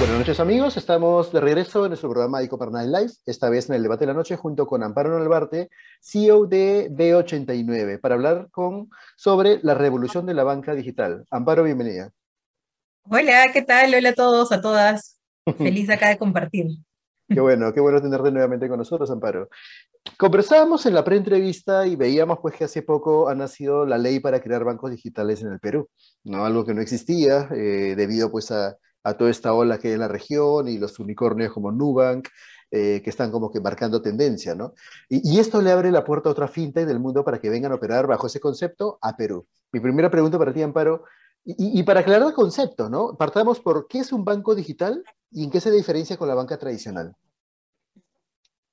Buenas noches amigos, estamos de regreso en nuestro programa Ecopernal Live, esta vez en el debate de la noche junto con Amparo Nalbarte, CEO de B89, para hablar con, sobre la revolución de la banca digital. Amparo, bienvenida. Hola, ¿qué tal? Hola a todos, a todas. Feliz acá de compartir. Qué bueno, qué bueno tenerte nuevamente con nosotros, Amparo. Conversábamos en la preentrevista y veíamos pues que hace poco ha nacido la ley para crear bancos digitales en el Perú, ¿no? Algo que no existía eh, debido pues a a toda esta ola que hay en la región y los unicornios como Nubank, eh, que están como que marcando tendencia, ¿no? Y, esto le abre la puerta a otra fintech del mundo para que vengan a operar bajo ese concepto a Perú. Mi primera pregunta para ti, Amparo, y, para aclarar el concepto, ¿no? Partamos por qué es un banco digital y en qué se diferencia con la banca tradicional.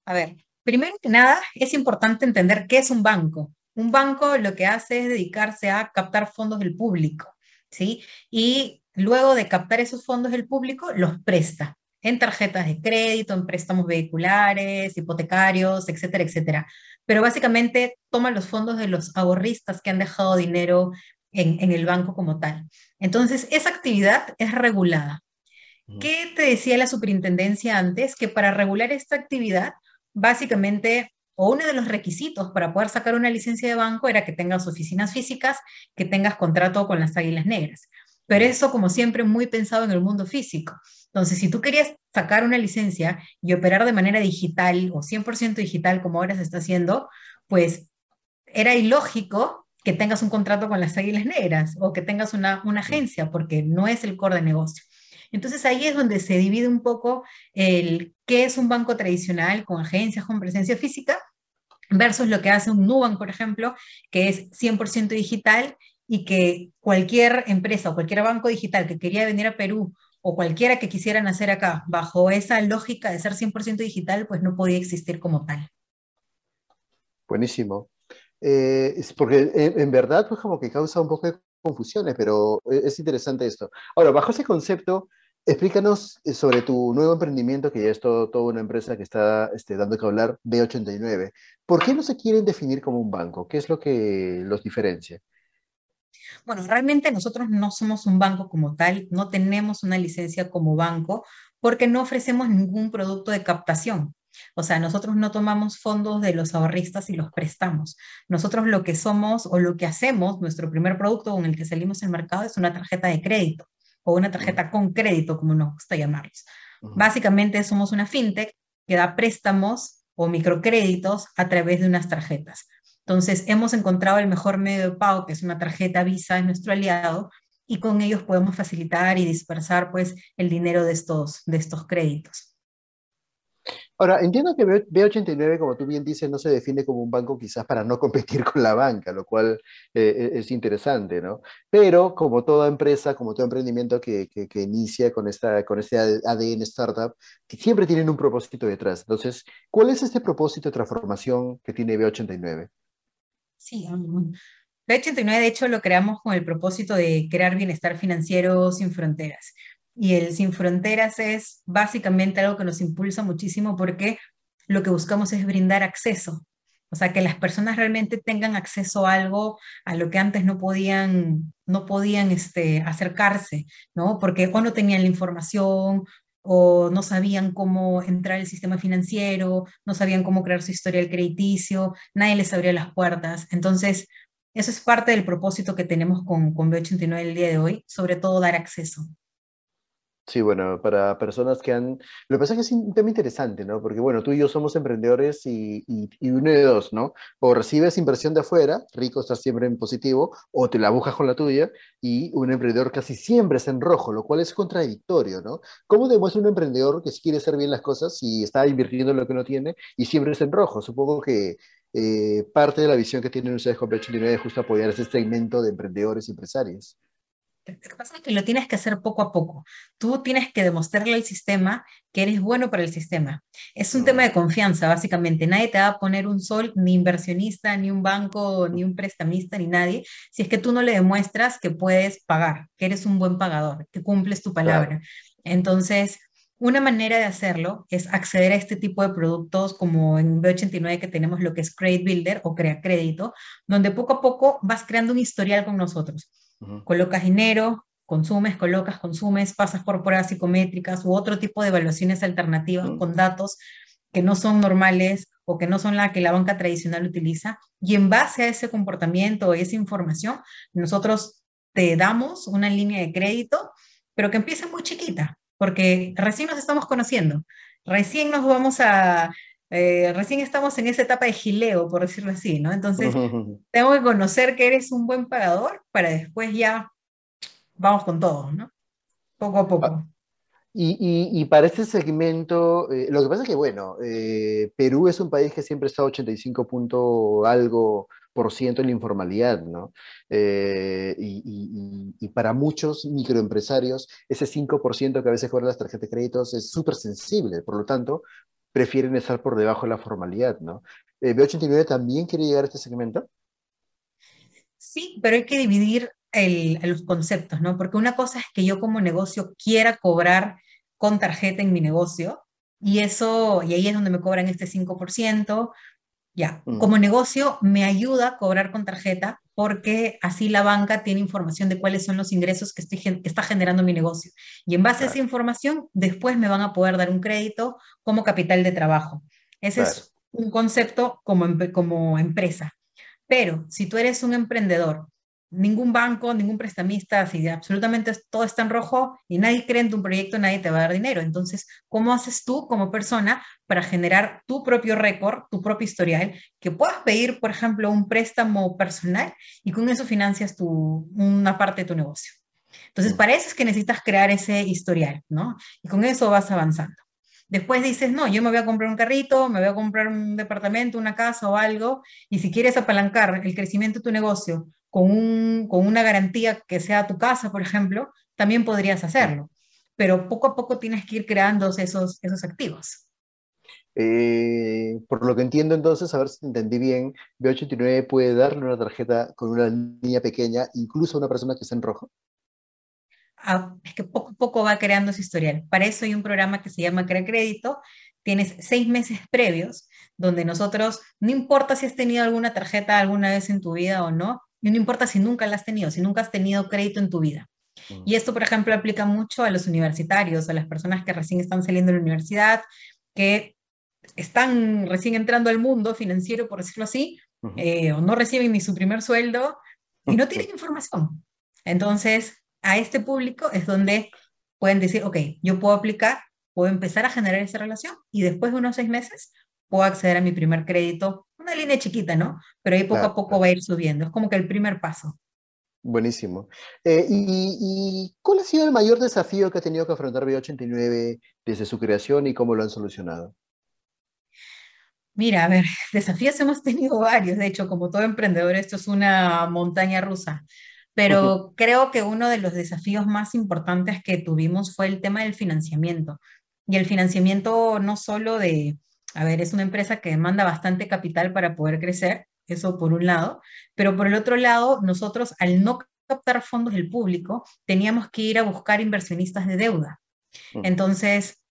A ver, primero que nada, es importante entender qué es un banco. Un banco lo que hace es dedicarse a captar fondos del público, ¿sí? Y luego de captar esos fondos del público, los presta en tarjetas de crédito, en préstamos vehiculares, hipotecarios, etcétera, etcétera. Pero básicamente toma los fondos de los ahorristas que han dejado dinero en, el banco como tal. Entonces, esa actividad es regulada. ¿Qué te decía la superintendencia antes? Que para regular esta actividad, básicamente, o uno de los requisitos para poder sacar una licencia de banco era que tengas oficinas físicas, que tengas contrato con las águilas negras. Pero eso, como siempre, muy pensado en el mundo físico. Entonces, si tú querías sacar una licencia y operar de manera digital o 100% digital, como ahora se está haciendo, pues era ilógico que tengas un contrato con las Águilas Negras o que tengas una, una agencia, porque no es el core de negocio. Entonces ahí es donde se divide un poco el qué es un banco tradicional con agencias, con presencia física, versus lo que hace un Nubank, por ejemplo, que es 100% digital y que cualquier empresa o cualquier banco digital que quería venir a Perú o cualquiera que quisieran hacer acá bajo esa lógica de ser 100% digital, pues no podía existir como tal. Buenísimo. Eh, es porque en, verdad pues como que causa un poco de confusiones, pero e, es interesante esto. Ahora, bajo ese concepto, explícanos eh, sobre tu nuevo emprendimiento, que ya es todo, toda una empresa que está este, dando que hablar, B89. ¿Por qué no se quieren definir como un banco? ¿Qué es lo que los diferencia? Bueno, realmente nosotros no somos un banco como tal, no tenemos una licencia como banco porque no ofrecemos ningún producto de captación. O sea, nosotros no tomamos fondos de los ahorristas y los prestamos. Nosotros lo que somos o lo que hacemos, nuestro primer producto con el que salimos al mercado es una tarjeta de crédito o una tarjeta con crédito, como nos gusta llamarlos. Básicamente somos una fintech que da préstamos o microcréditos a través de unas tarjetas. Entonces, hemos encontrado el mejor medio de pago, que es una tarjeta Visa, es nuestro aliado, y con ellos podemos facilitar y dispersar pues, el dinero de estos, de estos créditos. Ahora, entiendo que B89, como tú bien dices, no se define como un banco quizás para no competir con la banca, lo cual eh, e-, es interesante, ¿no? Pero como toda empresa, como todo emprendimiento que, que, inicia con, esta, con este ADN startup, siempre tienen un propósito detrás. Entonces, ¿cuál es este propósito de transformación que tiene B89? Sí, B89 de hecho lo creamos con el propósito de crear bienestar financiero sin fronteras. Y el sin fronteras es básicamente algo que nos impulsa muchísimo porque lo que buscamos es brindar acceso. O sea, que las personas realmente tengan acceso a algo a lo que antes no podían, no podían este, acercarse, ¿no? Porque o no tenían la información o no sabían cómo entrar al sistema financiero, no sabían cómo crear su historial crediticio, nadie les abría las puertas. Entonces, eso es parte del propósito que tenemos con, con B89 el día de hoy, sobre todo dar acceso. Sí, bueno, para personas que han... Lo que pasa es que es un tema interesante, ¿no? Porque, bueno, tú y yo somos emprendedores y, uno de dos, ¿no? O recibes inversión de afuera, rico, estás siempre en positivo, o te la buscas con la tuya, y un emprendedor casi siempre está en rojo, lo cual es contradictorio, ¿no? ¿Cómo demuestra un emprendedor que si quiere hacer bien las cosas y está invirtiendo en lo que no tiene y siempre está en rojo? Supongo que eh, parte de la visión que tienen ustedes con 89 es justo apoyar ese segmento de emprendedores y empresarios. Lo que pasa es que lo tienes que hacer poco a poco. Tú tienes que demostrarle al sistema que eres bueno para el sistema. Es un tema de confianza, básicamente. Nadie te va a poner un sol, ni inversionista, ni un banco, ni un prestamista, ni nadie, si es que tú no le demuestras que puedes pagar, que eres un buen pagador, que cumples tu palabra. Entonces, una manera de hacerlo es acceder a este tipo de productos como en B89 que tenemos lo que es Credit Builder o Crea Crédito, donde poco a poco vas creando un historial con nosotros. Colocas dinero, consumes, colocas, consumes, pasas por pruebas psicométricas u otro tipo de evaluaciones alternativas con datos que no son normales o que no son la que la banca tradicional utiliza. Y en base a ese comportamiento, esa información, nosotros te damos una línea de crédito, pero que empieza muy chiquita, porque recién nos estamos conociendo, recién nos vamos a, eh, recién estamos en esa etapa de gileo, por decirlo así, ¿no? Entonces, tengo que conocer que eres un buen pagador para después ya vamos con todo, ¿no? Poco a poco. Ah, y, para este segmento, eh, lo que pasa es que, bueno, eh, Perú es un país que siempre está 85 punto algo por ciento en la informalidad, ¿no? y, y, para muchos microempresarios, ese 5% que a veces cobran las tarjetas de créditos es súper sensible. Por lo tanto, prefieren estar por debajo de la formalidad, ¿no? Eh, ¿B89 también quiere llegar a este segmento? Sí, pero hay que dividir los conceptos, ¿no? Porque una cosa es que yo como negocio quiera cobrar con tarjeta en mi negocio, y eso, y ahí es donde me cobran este 5%, ya, mm. como negocio me ayuda a cobrar con tarjeta porque así la banca tiene información de cuáles son los ingresos que, estoy, que está generando mi negocio. Y en base a esa información, después me van a poder dar un crédito como capital de trabajo. Ese es un concepto como, como empresa. Pero si tú eres un emprendedor ningún banco, ningún prestamista, si absolutamente todo está en rojo y nadie cree en tu proyecto, nadie te va a dar dinero. Entonces, ¿cómo haces tú como persona para generar tu propio récord, tu propio historial, que puedas pedir, por ejemplo, un préstamo personal y con eso financias tu, una parte de tu negocio? Entonces, para eso es que necesitas crear ese historial, ¿no? Y con eso vas avanzando. Después dices, no, yo me voy a comprar un carrito, me voy a comprar un departamento, una casa o algo, y si quieres apalancar el crecimiento de tu negocio con, un, con una garantía que sea tu casa, por ejemplo, también podrías hacerlo. Pero poco a poco tienes que ir creando esos, esos activos. Eh, por lo que entiendo entonces, a ver si entendí bien, B89 puede darle una tarjeta con una niña pequeña, incluso a una persona que está en rojo. Ah, es que poco a poco va creando su historial. Para eso hay un programa que se llama Crea Crédito. Tienes seis meses previos donde nosotros, no importa si has tenido alguna tarjeta alguna vez en tu vida o no, y no importa si nunca la has tenido, si nunca has tenido crédito en tu vida. Y esto, por ejemplo, aplica mucho a los universitarios, a las personas que recién están saliendo de la universidad, que están recién entrando al mundo financiero, por decirlo así, eh, o no reciben ni su primer sueldo y no tienen información. Entonces, a este público es donde pueden decir, ok, yo puedo aplicar, puedo empezar a generar esa relación y después de unos seis meses puedo acceder a mi primer crédito una línea chiquita, ¿no? Pero ahí poco a poco va a ir subiendo. Es como que el primer paso. Buenísimo. Eh, y, cuál ha sido el mayor desafío que ha tenido que afrontar B89 desde su creación y cómo lo han solucionado? Mira, a ver, desafíos hemos tenido varios. De hecho, como todo emprendedor, esto es una montaña rusa. Pero creo que uno de los desafíos más importantes que tuvimos fue el tema del financiamiento. Y el financiamiento no solo de, a ver, es una empresa que demanda bastante capital para poder crecer, eso por un lado, pero por el otro lado, nosotros al no captar fondos del público, teníamos que ir a buscar inversionistas de deuda. Entonces,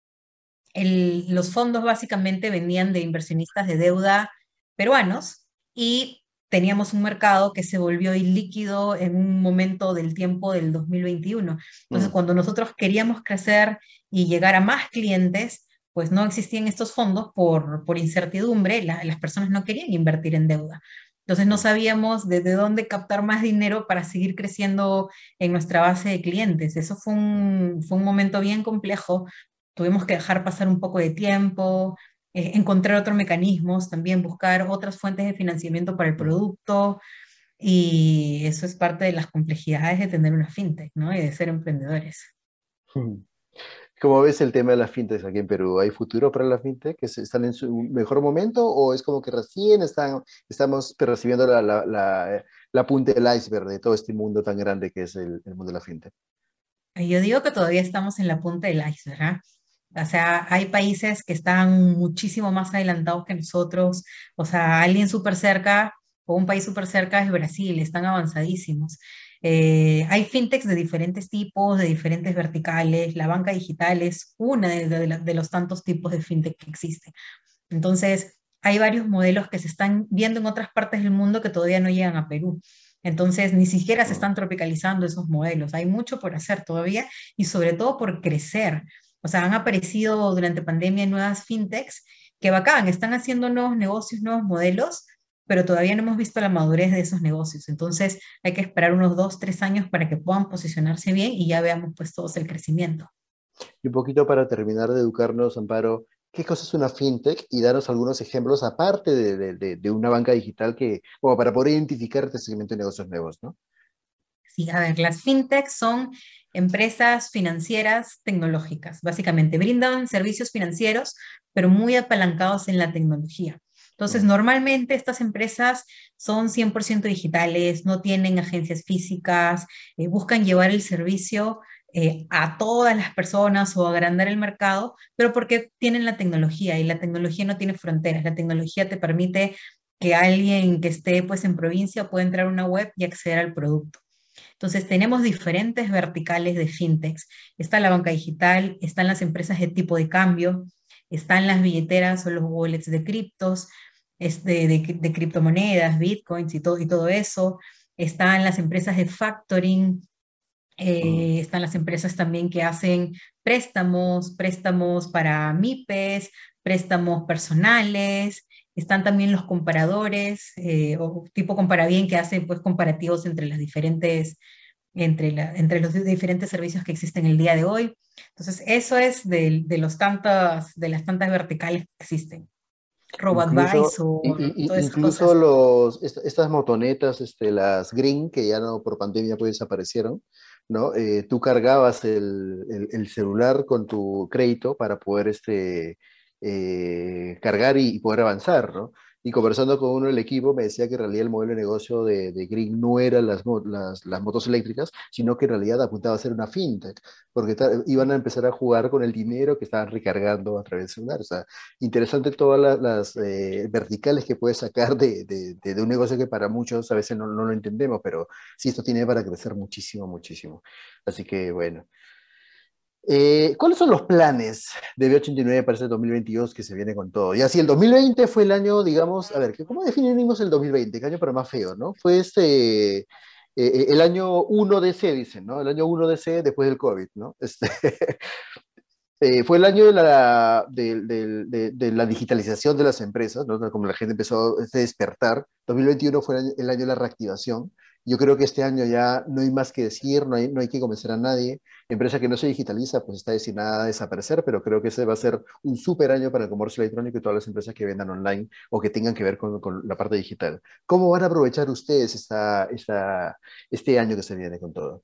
los fondos básicamente venían de inversionistas de deuda peruanos y teníamos un mercado que se volvió ilíquido en un momento del tiempo del 2021. Entonces, mm. cuando nosotros queríamos crecer y llegar a más clientes, pues no existían estos fondos por, por incertidumbre, las personas no querían invertir en deuda. Entonces no sabíamos desde dónde captar más dinero para seguir creciendo en nuestra base de clientes. Eso fue un, fue un momento bien complejo. Tuvimos que dejar pasar un poco de tiempo, eh, encontrar otros mecanismos, también buscar otras fuentes de financiamiento para el producto. Y eso es parte de las complejidades de tener una fintech, ¿no? Y de ser emprendedores. ¿Cómo ves el tema de las fintechs aquí en Perú? ¿Hay futuro para las fintechs? ¿Están en su mejor momento o es como que recién están, estamos percibiendo la, la punta del iceberg de todo este mundo tan grande que es el, mundo de la fintech? Yo digo que todavía estamos en la punta del iceberg. ¿ah? O sea, hay países que están muchísimo más adelantados que nosotros. O sea, alguien súper cerca o un país súper cerca es Brasil, están avanzadísimos. Eh, hay fintechs de diferentes tipos, de diferentes verticales. La banca digital es una de, los tantos tipos de fintech que existe. Entonces, hay varios modelos que se están viendo en otras partes del mundo que todavía no llegan a Perú. Entonces, ni siquiera se están tropicalizando esos modelos. Hay mucho por hacer todavía y sobre todo por crecer. O sea, han aparecido durante pandemia nuevas fintechs que bacán, están haciendo nuevos negocios, nuevos modelos, pero todavía no hemos visto la madurez de esos negocios. Entonces hay que esperar unos dos, tres años para que puedan posicionarse bien y ya veamos pues todos el crecimiento. Y un poquito para terminar de educarnos, Amparo, ¿qué cosa es una fintech? Y daros algunos ejemplos aparte de, de, de una banca digital que, como para poder identificar este segmento de negocios nuevos, ¿no? Sí, a ver, las fintechs son empresas financieras tecnológicas. Básicamente brindan servicios financieros, pero muy apalancados en la tecnología. Entonces, normalmente estas empresas son 100% digitales, no tienen agencias físicas, eh, buscan llevar el servicio eh, a todas las personas o agrandar el mercado, pero porque tienen la tecnología y la tecnología no tiene fronteras. La tecnología te permite que alguien que esté pues en provincia pueda entrar a una web y acceder al producto. Entonces, tenemos diferentes verticales de fintechs. Está la banca digital, están las empresas de tipo de cambio, están las billeteras o los wallets de criptos, de, de, criptomonedas, bitcoins y todo, y todo eso. Están las empresas de factoring, eh, están las empresas también que hacen préstamos, préstamos para MIPES, préstamos personales. Están también los comparadores, eh, o tipo comparabién que hacen pues comparativos entre las diferentes entre, la, entre los diferentes servicios que existen el día de hoy. Entonces, eso es de, de, los tantos, de las tantas verticales que existen. Incluso, incluso los, estas motonetas, este, las Green, que ya no por pandemia pues desaparecieron, ¿no? Eh, tú cargabas el, el, celular con tu crédito para poder este, eh, cargar y, y, poder avanzar, ¿no? Y conversando con uno del equipo me decía que en realidad el modelo de negocio de, de Green no era las, las, las, motos eléctricas, sino que en realidad apuntaba a ser una fintech, porque iban a empezar a jugar con el dinero que estaban recargando a través del celular. O sea, interesante todas las, eh, verticales que puedes sacar de, de, de, un negocio que para muchos a veces no, no lo entendemos, pero sí, esto tiene para crecer muchísimo, muchísimo. Así que bueno. Eh, ¿Cuáles son los planes de B89 para este 2022 que se viene con todo? Y así, el 2020 fue el año, digamos, a ver, ¿cómo definimos el 2020? ¿Qué año para más feo, no? Fue este, eh, eh, el año 1 de C, dicen, ¿no? El año 1 de C después del COVID, ¿no? Este, fue el año de la, de, de, de, la digitalización de las empresas, ¿no? Como la gente empezó a despertar. 2021 fue el año de la reactivación. Yo creo que este año ya no hay más que decir, no hay, no hay que convencer a nadie. Empresa que no se digitaliza, pues está destinada a desaparecer, pero creo que ese va a ser un súper año para el comercio electrónico y todas las empresas que vendan online o que tengan que ver con, con la parte digital. ¿Cómo van a aprovechar ustedes esta, esta, este año que se viene con todo?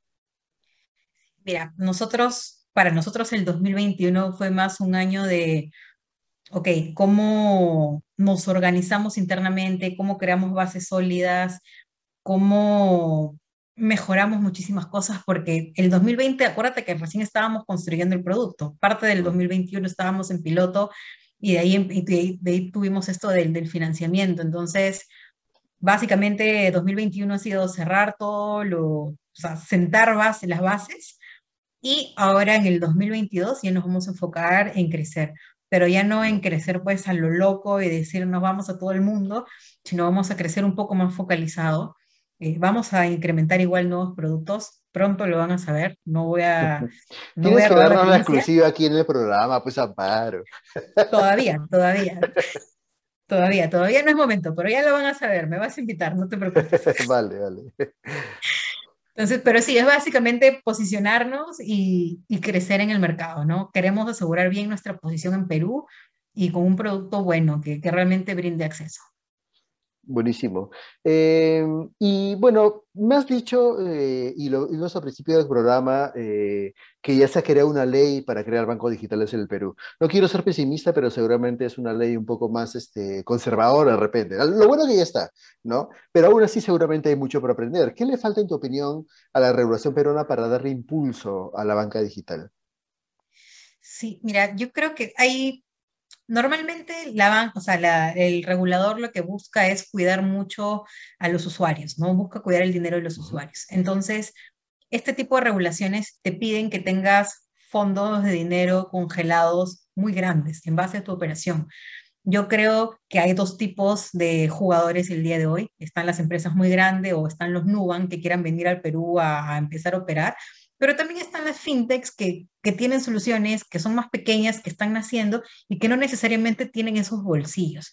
Mira, nosotros, para nosotros el 2021 fue más un año de, ok, cómo nos organizamos internamente, cómo creamos bases sólidas, cómo mejoramos muchísimas cosas porque el 2020, acuérdate que recién estábamos construyendo el producto, parte del 2021 estábamos en piloto y de ahí, de ahí, tuvimos esto del, del, financiamiento. Entonces, básicamente 2021 ha sido cerrar todo, lo, o sea, sentar base, las bases y ahora en el 2022 ya nos vamos a enfocar en crecer. Pero ya no en crecer pues a lo loco y decir nos vamos a todo el mundo, sino vamos a crecer un poco más focalizado eh, vamos a incrementar igual nuevos productos. Pronto lo van a saber. No voy a. No Tienes que darnos una exclusiva aquí en el programa, pues Amparo. Todavía, todavía. Todavía, todavía no es momento, pero ya lo van a saber. Me vas a invitar, no te preocupes. vale, vale. Entonces, pero sí, es básicamente posicionarnos y, y, crecer en el mercado, ¿no? Queremos asegurar bien nuestra posición en Perú y con un producto bueno que, que realmente brinde acceso. Buenísimo. Eh, y bueno, me has dicho, eh, y lo vimos al principio del programa, eh, que ya se ha creado una ley para crear bancos digitales en el Perú. No quiero ser pesimista, pero seguramente es una ley un poco más este, conservadora de repente. Lo bueno que ya está, ¿no? Pero aún así seguramente hay mucho por aprender. ¿Qué le falta, en tu opinión, a la regulación peruana para darle impulso a la banca digital? Sí, mira, yo creo que hay Normalmente la, o sea, el regulador lo que busca es cuidar mucho a los usuarios, ¿no? Busca cuidar el dinero de los usuarios. Entonces, este tipo de regulaciones te piden que tengas fondos de dinero congelados muy grandes en base a tu operación. Yo creo que hay dos tipos de jugadores el día de hoy. Están las empresas muy grandes o están los Nuban que quieran venir al Perú a, a empezar a operar pero también están las fintechs que, que, tienen soluciones que son más pequeñas, que están naciendo y que no necesariamente tienen esos bolsillos.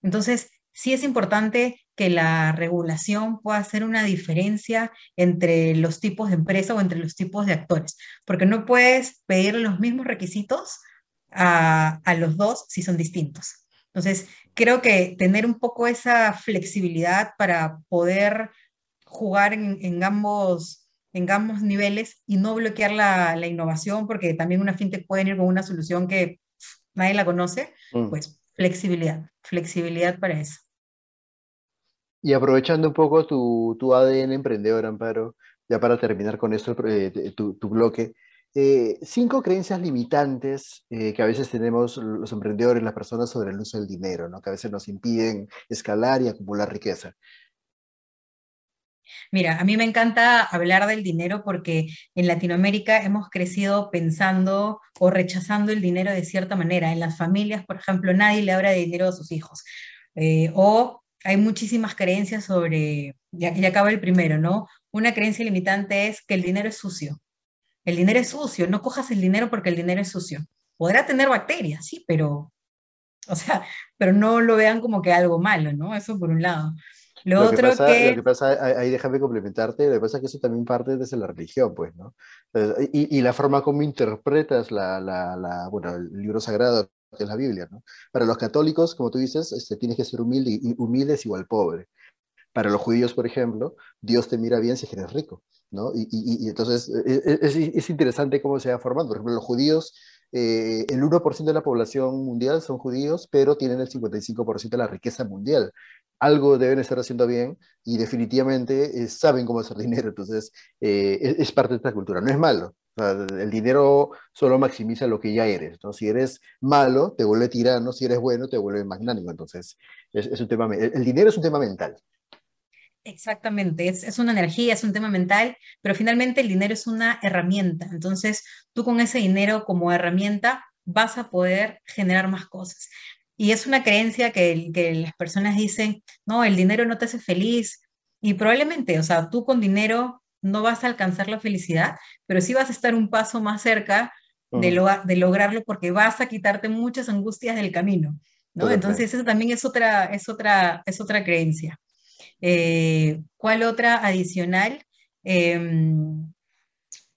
Entonces, sí es importante que la regulación pueda hacer una diferencia entre los tipos de empresa o entre los tipos de actores, porque no puedes pedir los mismos requisitos a, a los dos si son distintos. Entonces, creo que tener un poco esa flexibilidad para poder jugar en, en ambos en ambos niveles y no bloquear la, la, innovación, porque también una fintech puede ir con una solución que nadie la conoce, mm. pues flexibilidad, flexibilidad para eso. Y aprovechando un poco tu, tu ADN emprendedor, Amparo, ya para terminar con esto, eh, tu, tu, bloque, eh, cinco creencias limitantes eh, que a veces tenemos los emprendedores, las personas sobre el uso del dinero, ¿no? que a veces nos impiden escalar y acumular riqueza. Mira, a mí me encanta hablar del dinero porque en Latinoamérica hemos crecido pensando o rechazando el dinero de cierta manera. En las familias, por ejemplo, nadie le habla de dinero a sus hijos. Eh, o hay muchísimas creencias sobre, ya, ya acaba el primero, ¿no? Una creencia limitante es que el dinero es sucio. El dinero es sucio, no cojas el dinero porque el dinero es sucio. Podrá tener bacterias, sí, pero, o sea, pero no lo vean como que algo malo, ¿no? Eso por un lado. Lo, otro que pasa, que... Lo que pasa, ahí déjame complementarte, lo que pasa es que eso también parte desde la religión, pues, ¿no? Y, y la forma como interpretas la, la, la, bueno, el libro sagrado, que es la Biblia, ¿no? Para los católicos, como tú dices, este, tienes que ser humilde, y humilde es igual pobre. Para los judíos, por ejemplo, Dios te mira bien si eres rico, ¿no? Y, y, y entonces e, e, es, es, interesante cómo se va formando. Por ejemplo, los judíos eh, el 1% de la población mundial son judíos, pero tienen el 55% de la riqueza mundial. Algo deben estar haciendo bien y definitivamente eh, saben cómo hacer dinero, entonces eh, es, parte de esta cultura, no es malo. el dinero solo maximiza lo que ya eres. ¿no? Si eres malo, te vuelve tirano, si eres bueno, te vuelve magnánimo. Entonces, es, es un tema, el dinero es un tema mental. Exactamente, es, es, una energía, es un tema mental, pero finalmente el dinero es una herramienta. Entonces, tú con ese dinero como herramienta vas a poder generar más cosas. Y es una creencia que, que las personas dicen, no, el dinero no te hace feliz. Y probablemente, o sea, tú con dinero no vas a alcanzar la felicidad, pero sí vas a estar un paso más cerca de, lo, de lograrlo porque vas a quitarte muchas angustias del camino. ¿no? Entonces, eso también es otra, es otra, es otra creencia. Eh, ¿Cuál otra adicional? Em,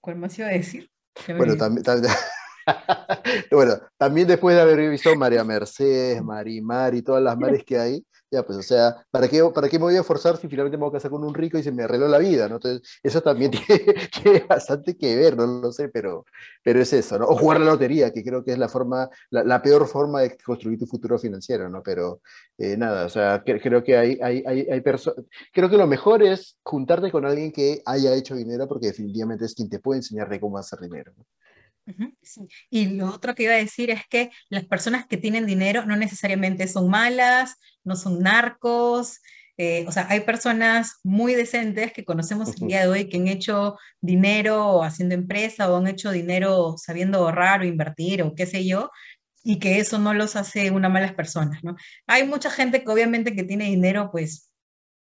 ¿Cuál más iba a decir? Bueno, también, bueno, también después de haber visto María Mercedes, Marimar y todas las mares que hay, ya, pues, o sea, ¿para qué, ¿para qué me voy a forzar si finalmente me voy a casar con un rico y se me arregló la vida, ¿no? Entonces, eso también tiene, bastante que ver, no lo sé, pero, pero es eso, ¿no? O jugar la lotería, que creo que es la forma, la, peor forma de construir tu futuro financiero, ¿no? Pero eh, nada, o sea, creo que hay, hay, hay, hay personas, creo que lo mejor es juntarte con alguien que haya hecho dinero, porque definitivamente es quien te puede enseñar de cómo hacer dinero. ¿no? Y lo otro que iba a decir es que las personas que tienen dinero no necesariamente son malas, no son narcos, eh, o sea, hay personas muy decentes que conocemos el día de hoy que han hecho dinero haciendo empresa o han hecho dinero sabiendo ahorrar o invertir o qué sé yo, y que eso no los hace una malas personas, ¿no? Hay mucha gente que obviamente que tiene dinero, pues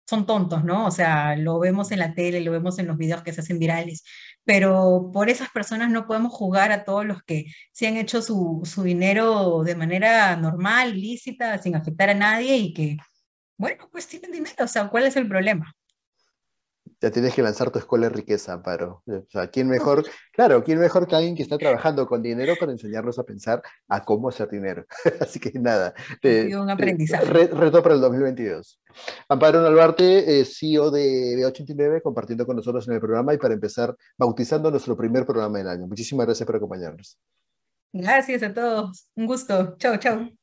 son tontos, ¿no? O sea, lo vemos en la tele, lo vemos en los videos que se hacen virales, pero por esas personas no podemos jugar a todos los que se han hecho su, su dinero de manera normal, lícita, sin afectar a nadie y que, bueno, pues tienen dinero, o sea, ¿cuál es el problema? Ya tienes que lanzar tu escuela de riqueza, Amparo. O sea, ¿quién mejor? Claro, ¿quién mejor que alguien que está trabajando con dinero para enseñarnos a pensar a cómo hacer dinero? Así que nada. Te, un aprendizaje. reto para el 2022. Amparo Nalbarte, CEO de B89, compartiendo con nosotros en el programa y para empezar bautizando nuestro primer programa del año. Muchísimas gracias por acompañarnos. Gracias a todos. Un gusto. Chao, chao.